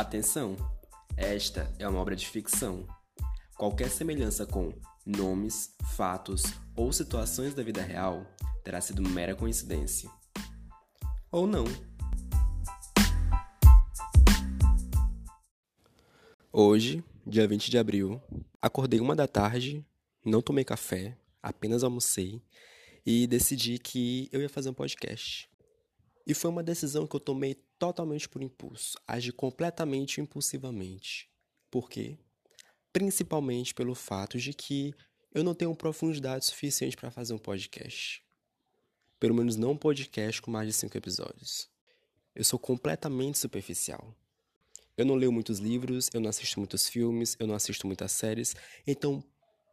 Atenção! Esta é uma obra de ficção. Qualquer semelhança com nomes, fatos ou situações da vida real terá sido mera coincidência. Ou não. Hoje, dia 20 de abril, acordei uma da tarde, não tomei café, apenas almocei e decidi que eu ia fazer um podcast. E foi uma decisão que eu tomei totalmente por impulso, agi completamente impulsivamente. Por quê? Principalmente pelo fato de que eu não tenho profundidade suficiente para fazer um podcast. Pelo menos não um podcast com mais de cinco episódios. Eu sou completamente superficial. Eu não leio muitos livros, eu não assisto muitos filmes, eu não assisto muitas séries, então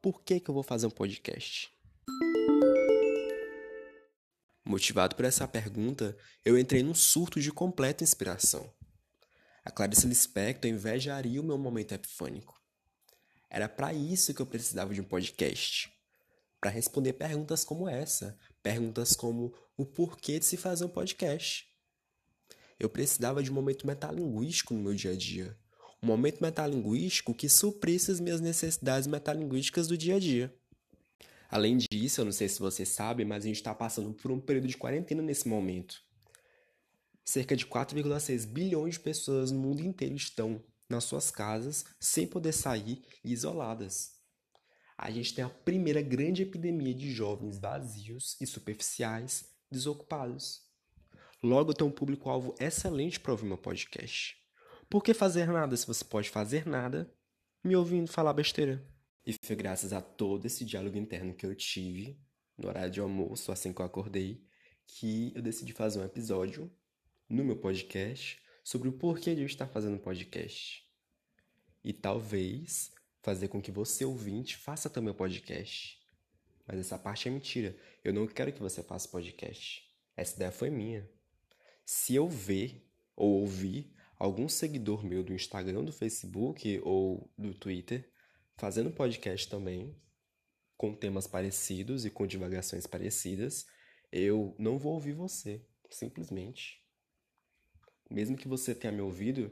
por que, que eu vou fazer um podcast? Motivado por essa pergunta, eu entrei num surto de completa inspiração. A Clarice Lispector invejaria o meu momento epifânico. Era para isso que eu precisava de um podcast. Para responder perguntas como essa, perguntas como o porquê de se fazer um podcast. Eu precisava de um momento metalinguístico no meu dia a dia. Um momento metalinguístico que suprisse as minhas necessidades metalinguísticas do dia a dia. Além disso, eu não sei se você sabe, mas a gente está passando por um período de quarentena nesse momento. Cerca de 4,6 bilhões de pessoas no mundo inteiro estão nas suas casas, sem poder sair e isoladas. A gente tem a primeira grande epidemia de jovens vazios e superficiais, desocupados. Logo, tenho um público-alvo excelente para ouvir meu podcast. Por que fazer nada se você pode fazer nada me ouvindo falar besteira? E foi graças a todo esse diálogo interno que eu tive no horário de almoço, assim que eu acordei, que eu decidi fazer um episódio no meu podcast sobre o porquê de eu estar fazendo podcast. E talvez fazer com que você, ouvinte, faça também o podcast. Mas essa parte é mentira. Eu não quero que você faça podcast. Essa ideia foi minha. Se eu ver ou ouvir algum seguidor meu do Instagram, do Facebook ou do Twitter fazendo podcast também, com temas parecidos e com divagações parecidas, eu não vou ouvir você, simplesmente. Mesmo que você tenha me ouvido,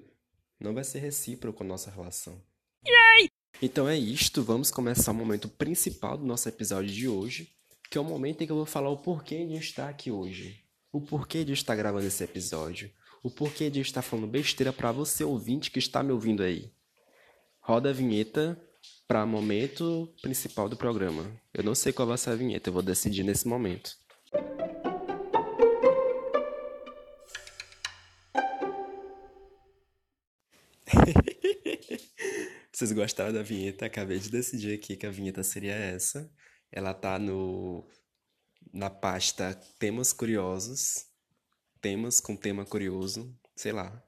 não vai ser recíproco a nossa relação. Yay! Então é isto, vamos começar o momento principal do nosso episódio de hoje, que é o momento em que eu vou falar o porquê de estar aqui hoje. O porquê de estar gravando esse episódio. O porquê de estar falando besteira para você ouvinte que está me ouvindo aí. Roda a vinheta para momento principal do programa. Eu não sei qual vai ser a vinheta, eu vou decidir nesse momento. Vocês gostaram da vinheta? Acabei de decidir aqui que a vinheta seria essa. Ela tá no na pasta temas curiosos, temas com tema curioso, sei lá.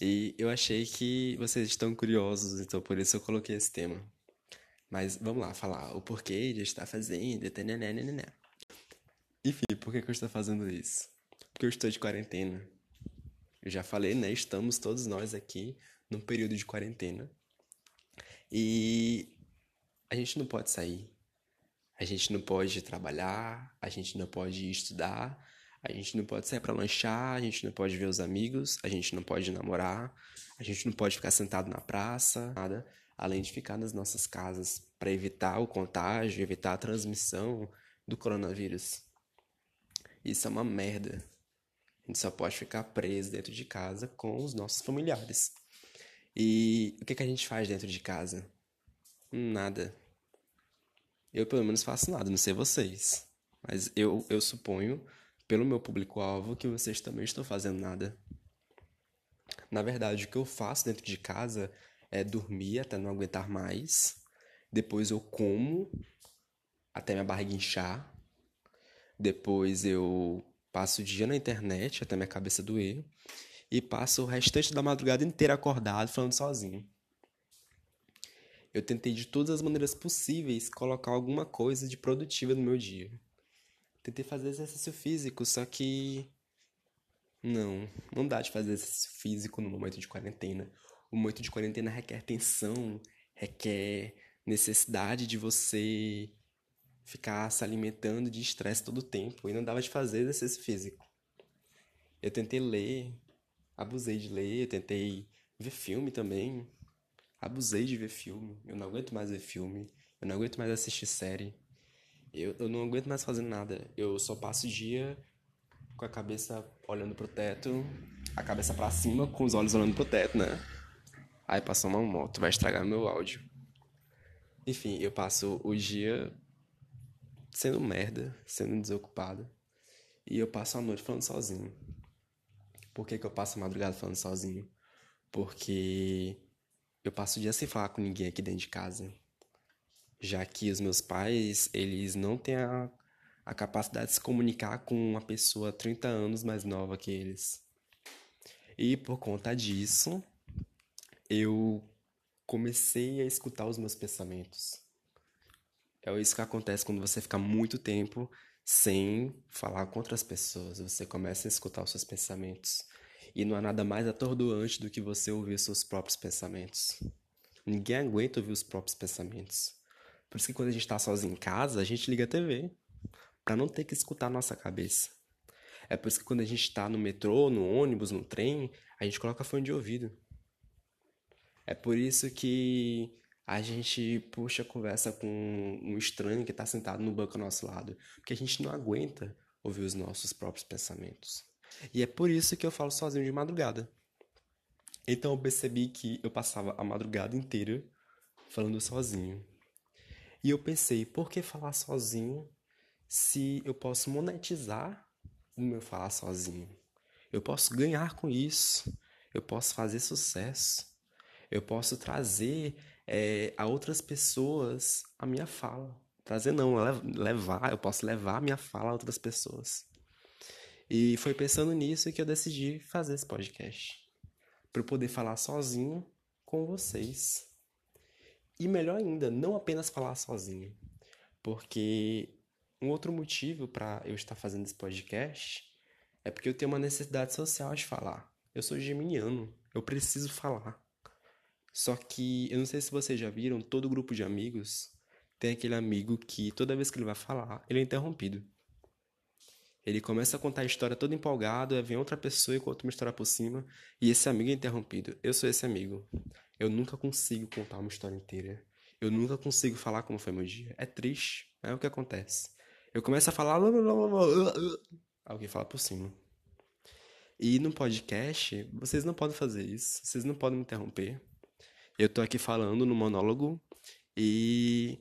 E eu achei que vocês estão curiosos, então por isso eu coloquei esse tema. Mas vamos lá, falar o porquê de estar fazendo. Enfim, por que, que eu estou fazendo isso? Porque eu estou de quarentena. Eu já falei, né? Estamos todos nós aqui num período de quarentena. E a gente não pode sair. A gente não pode trabalhar, a gente não pode estudar, a gente não pode sair para lanchar, a gente não pode ver os amigos, a gente não pode namorar, a gente não pode ficar sentado na praça, nada, além de ficar nas nossas casas para evitar o contágio, evitar a transmissão do coronavírus. Isso é uma merda. A gente só pode ficar preso dentro de casa com os nossos familiares. E o que, que a gente faz dentro de casa? Nada. Eu, pelo menos, faço nada, não sei vocês. Mas eu, eu suponho pelo meu público-alvo que vocês também estão fazendo nada. Na verdade, o que eu faço dentro de casa é dormir até não aguentar mais. Depois eu como até minha barriga inchar. Depois eu passo o dia na internet até minha cabeça doer. E passo o restante da madrugada inteira acordado falando sozinho. Eu tentei de todas as maneiras possíveis colocar alguma coisa de produtiva no meu dia. Tentei fazer exercício físico, só que. Não, não dá de fazer exercício físico no momento de quarentena. O momento de quarentena requer tensão, requer necessidade de você ficar se alimentando de estresse todo o tempo. E não dava de fazer exercício físico. Eu tentei ler, abusei de ler, eu tentei ver filme também. Abusei de ver filme. Eu não aguento mais ver filme. Eu não aguento mais assistir série. Eu, eu não aguento mais fazer nada. Eu só passo o dia com a cabeça olhando pro teto, a cabeça para cima, com os olhos olhando pro teto, né? Aí passou uma moto, vai estragar meu áudio. Enfim, eu passo o dia sendo merda, sendo desocupado. E eu passo a noite falando sozinho. Por que, que eu passo a madrugada falando sozinho? Porque eu passo o dia sem falar com ninguém aqui dentro de casa. Já que os meus pais, eles não têm a, a capacidade de se comunicar com uma pessoa 30 anos mais nova que eles. E por conta disso, eu comecei a escutar os meus pensamentos. É isso que acontece quando você fica muito tempo sem falar com outras pessoas. Você começa a escutar os seus pensamentos. E não há nada mais atordoante do que você ouvir os seus próprios pensamentos. Ninguém aguenta ouvir os próprios pensamentos. Por isso que quando a gente está sozinho em casa, a gente liga a TV. para não ter que escutar a nossa cabeça. É por isso que quando a gente está no metrô, no ônibus, no trem, a gente coloca fone de ouvido. É por isso que a gente puxa a conversa com um estranho que está sentado no banco ao nosso lado, porque a gente não aguenta ouvir os nossos próprios pensamentos. E é por isso que eu falo sozinho de madrugada. Então eu percebi que eu passava a madrugada inteira falando sozinho. E eu pensei, por que falar sozinho se eu posso monetizar o meu falar sozinho? Eu posso ganhar com isso. Eu posso fazer sucesso eu posso trazer é, a outras pessoas a minha fala. Trazer não, levar, eu posso levar a minha fala a outras pessoas. E foi pensando nisso que eu decidi fazer esse podcast. Para eu poder falar sozinho com vocês. E melhor ainda, não apenas falar sozinho. Porque um outro motivo para eu estar fazendo esse podcast é porque eu tenho uma necessidade social de falar. Eu sou geminiano, eu preciso falar. Só que eu não sei se vocês já viram, todo grupo de amigos tem aquele amigo que toda vez que ele vai falar, ele é interrompido. Ele começa a contar a história todo empolgado, aí vem outra pessoa e conta uma história por cima, e esse amigo é interrompido. Eu sou esse amigo. Eu nunca consigo contar uma história inteira. Eu nunca consigo falar como foi meu dia. É triste, é o que acontece. Eu começo a falar. Alguém fala por cima. E no podcast, vocês não podem fazer isso. Vocês não podem me interromper. Eu tô aqui falando no monólogo e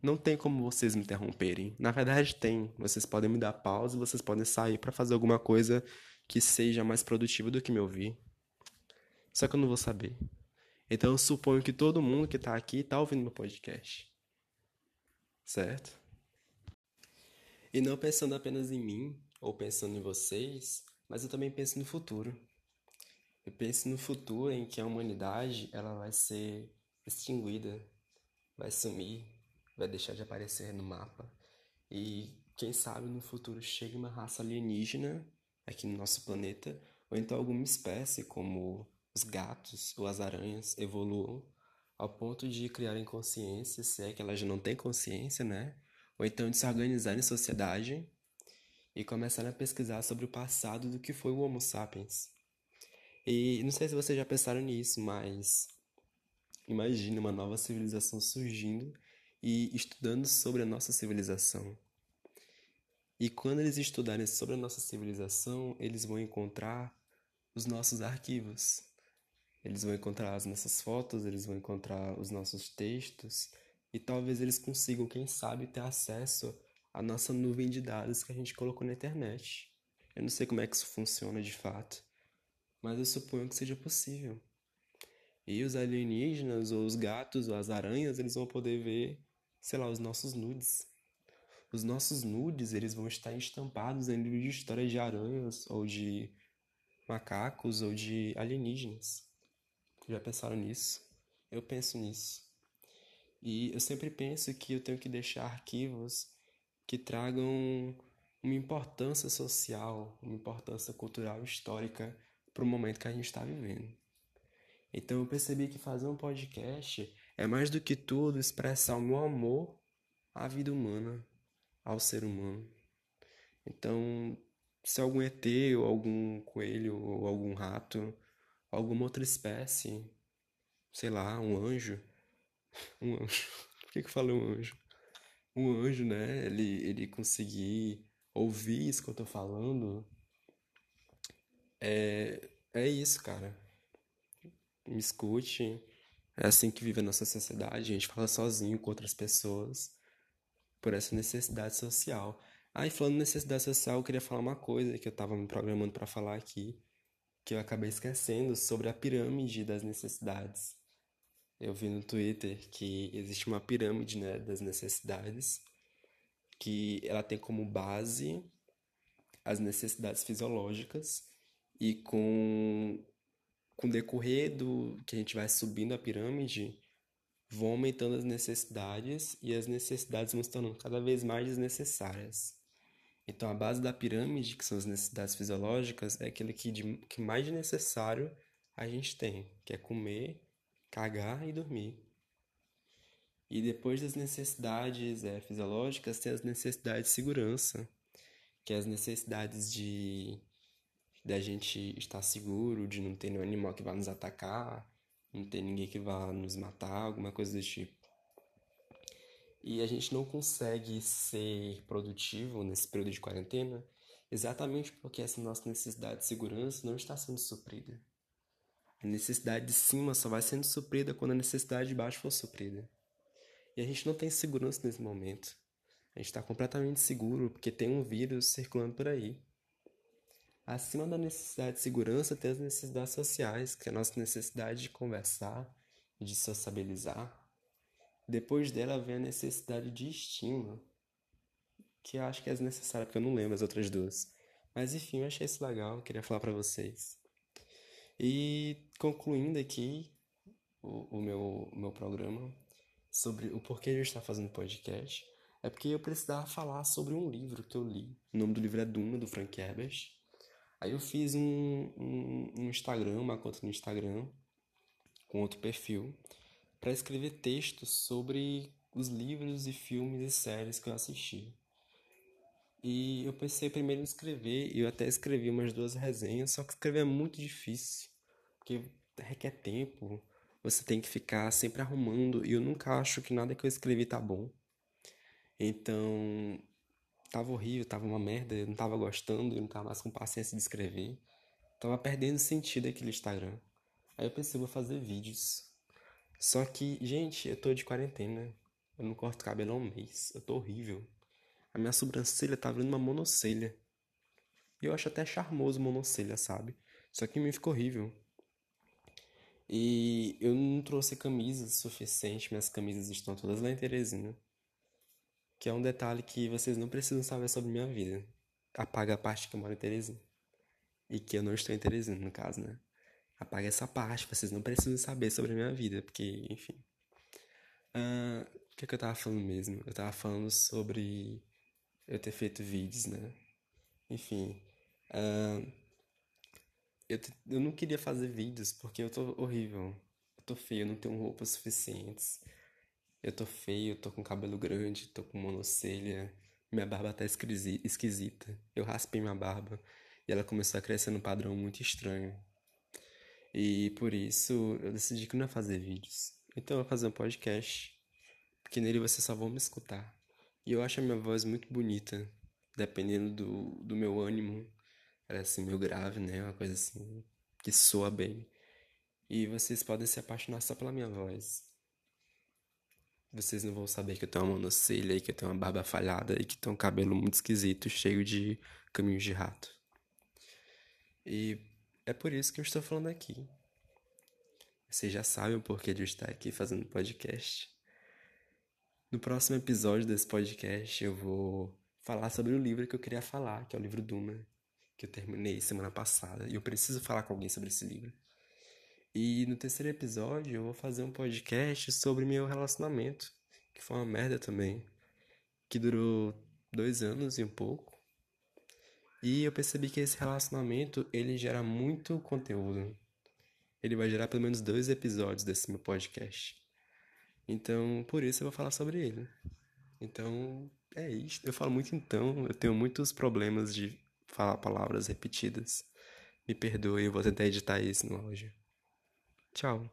não tem como vocês me interromperem. Na verdade, tem. Vocês podem me dar pausa, vocês podem sair para fazer alguma coisa que seja mais produtiva do que me ouvir. Só que eu não vou saber. Então eu suponho que todo mundo que tá aqui tá ouvindo meu podcast. Certo? E não pensando apenas em mim ou pensando em vocês, mas eu também penso no futuro. Eu penso no futuro em que a humanidade ela vai ser extinguida, vai sumir, vai deixar de aparecer no mapa. E quem sabe no futuro chegue uma raça alienígena aqui no nosso planeta, ou então alguma espécie como os gatos ou as aranhas evoluam ao ponto de criarem consciência, se é que elas não têm consciência, né? Ou então de se organizar em sociedade e começarem a pesquisar sobre o passado do que foi o Homo sapiens. E não sei se vocês já pensaram nisso, mas imagine uma nova civilização surgindo e estudando sobre a nossa civilização. E quando eles estudarem sobre a nossa civilização, eles vão encontrar os nossos arquivos. Eles vão encontrar as nossas fotos, eles vão encontrar os nossos textos e talvez eles consigam, quem sabe, ter acesso à nossa nuvem de dados que a gente colocou na internet. Eu não sei como é que isso funciona de fato, mas eu suponho que seja possível. E os alienígenas, ou os gatos, ou as aranhas, eles vão poder ver, sei lá, os nossos nudes. Os nossos nudes, eles vão estar estampados em livros de histórias de aranhas, ou de macacos, ou de alienígenas. Já pensaram nisso? Eu penso nisso. E eu sempre penso que eu tenho que deixar arquivos que tragam uma importância social, uma importância cultural histórica para o momento que a gente está vivendo. Então eu percebi que fazer um podcast é mais do que tudo expressar o meu amor à vida humana, ao ser humano. Então, se algum ET ou algum coelho ou algum rato alguma outra espécie, sei lá, um anjo. Um anjo. Por que, que eu falei um anjo? Um anjo, né? Ele, ele conseguir ouvir isso que eu tô falando. É, é isso, cara. Me escute. É assim que vive a nossa sociedade. A gente fala sozinho com outras pessoas por essa necessidade social. Aí, falando necessidade social, eu queria falar uma coisa que eu estava me programando para falar aqui, que eu acabei esquecendo sobre a pirâmide das necessidades. Eu vi no Twitter que existe uma pirâmide né, das necessidades, que ela tem como base as necessidades fisiológicas e com com o decorrer do que a gente vai subindo a pirâmide, vão aumentando as necessidades e as necessidades vão se tornando cada vez mais desnecessárias. Então, a base da pirâmide, que são as necessidades fisiológicas, é aquilo que, de, que mais de necessário a gente tem, que é comer, cagar e dormir. E depois das necessidades é, fisiológicas, tem as necessidades de segurança, que é as necessidades de da gente estar seguro, de não ter nenhum animal que vá nos atacar, não ter ninguém que vá nos matar, alguma coisa do tipo. E a gente não consegue ser produtivo nesse período de quarentena exatamente porque essa nossa necessidade de segurança não está sendo suprida. A necessidade de cima só vai sendo suprida quando a necessidade de baixo for suprida. E a gente não tem segurança nesse momento. A gente está completamente seguro porque tem um vírus circulando por aí. Acima da necessidade de segurança, tem as necessidades sociais, que é a nossa necessidade de conversar, de sociabilizar. Depois dela vem a necessidade de estímulo, que eu acho que é necessária, porque eu não lembro as outras duas. Mas enfim, eu achei isso legal, queria falar para vocês. E concluindo aqui o, o meu, meu programa sobre o porquê eu estar fazendo podcast, é porque eu precisava falar sobre um livro que eu li. O nome do livro é Duna, do Frank Herbert. Aí eu fiz um, um, um Instagram, uma conta no Instagram, com outro perfil, para escrever textos sobre os livros e filmes e séries que eu assisti. E eu pensei primeiro em escrever, e eu até escrevi umas duas resenhas, só que escrever é muito difícil, porque requer tempo, você tem que ficar sempre arrumando, e eu nunca acho que nada que eu escrevi tá bom. Então, tava horrível, tava uma merda, eu não tava gostando, eu não tava mais com paciência de escrever. Tava perdendo sentido aquele Instagram. Aí eu pensei, vou fazer vídeos. Só que, gente, eu tô de quarentena. Eu não corto cabelo há um mês. Eu tô horrível. A minha sobrancelha tá virando uma monocelha. E eu acho até charmoso monocelha, sabe? Só que me ficou horrível. E eu não trouxe camisas suficiente. Minhas camisas estão todas lá em Teresina que é um detalhe que vocês não precisam saber sobre minha vida. Apaga a parte que eu moro em Teresina. E que eu não estou em Teresina, no caso, né? Apaga essa parte, vocês não precisam saber sobre a minha vida, porque, enfim. Uh, o que, é que eu tava falando mesmo? Eu tava falando sobre eu ter feito vídeos, né? Enfim. Uh, eu, eu não queria fazer vídeos porque eu tô horrível. Eu tô feio, eu não tenho roupas suficientes. Eu tô feio, tô com cabelo grande, tô com monocelha, minha barba tá esquisita. Eu raspei minha barba e ela começou a crescer num padrão muito estranho. E por isso eu decidi que não ia fazer vídeos. Então eu vou fazer um podcast, porque nele vocês só vão me escutar. E eu acho a minha voz muito bonita, dependendo do, do meu ânimo. Ela é assim, meio grave, né? Uma coisa assim, que soa bem. E vocês podem se apaixonar só pela minha voz. Vocês não vão saber que eu tenho uma monocelha e que eu tenho uma barba falhada e que tenho um cabelo muito esquisito, cheio de caminhos de rato. E é por isso que eu estou falando aqui. Vocês já sabem o porquê de eu estar aqui fazendo podcast. No próximo episódio desse podcast eu vou falar sobre o livro que eu queria falar, que é o livro Duna, que eu terminei semana passada, e eu preciso falar com alguém sobre esse livro. E no terceiro episódio eu vou fazer um podcast sobre meu relacionamento, que foi uma merda também, que durou dois anos e um pouco. E eu percebi que esse relacionamento ele gera muito conteúdo. Ele vai gerar pelo menos dois episódios desse meu podcast. Então, por isso eu vou falar sobre ele. Então, é isso. Eu falo muito então, eu tenho muitos problemas de falar palavras repetidas. Me perdoe, eu vou tentar editar isso no áudio. Ciao.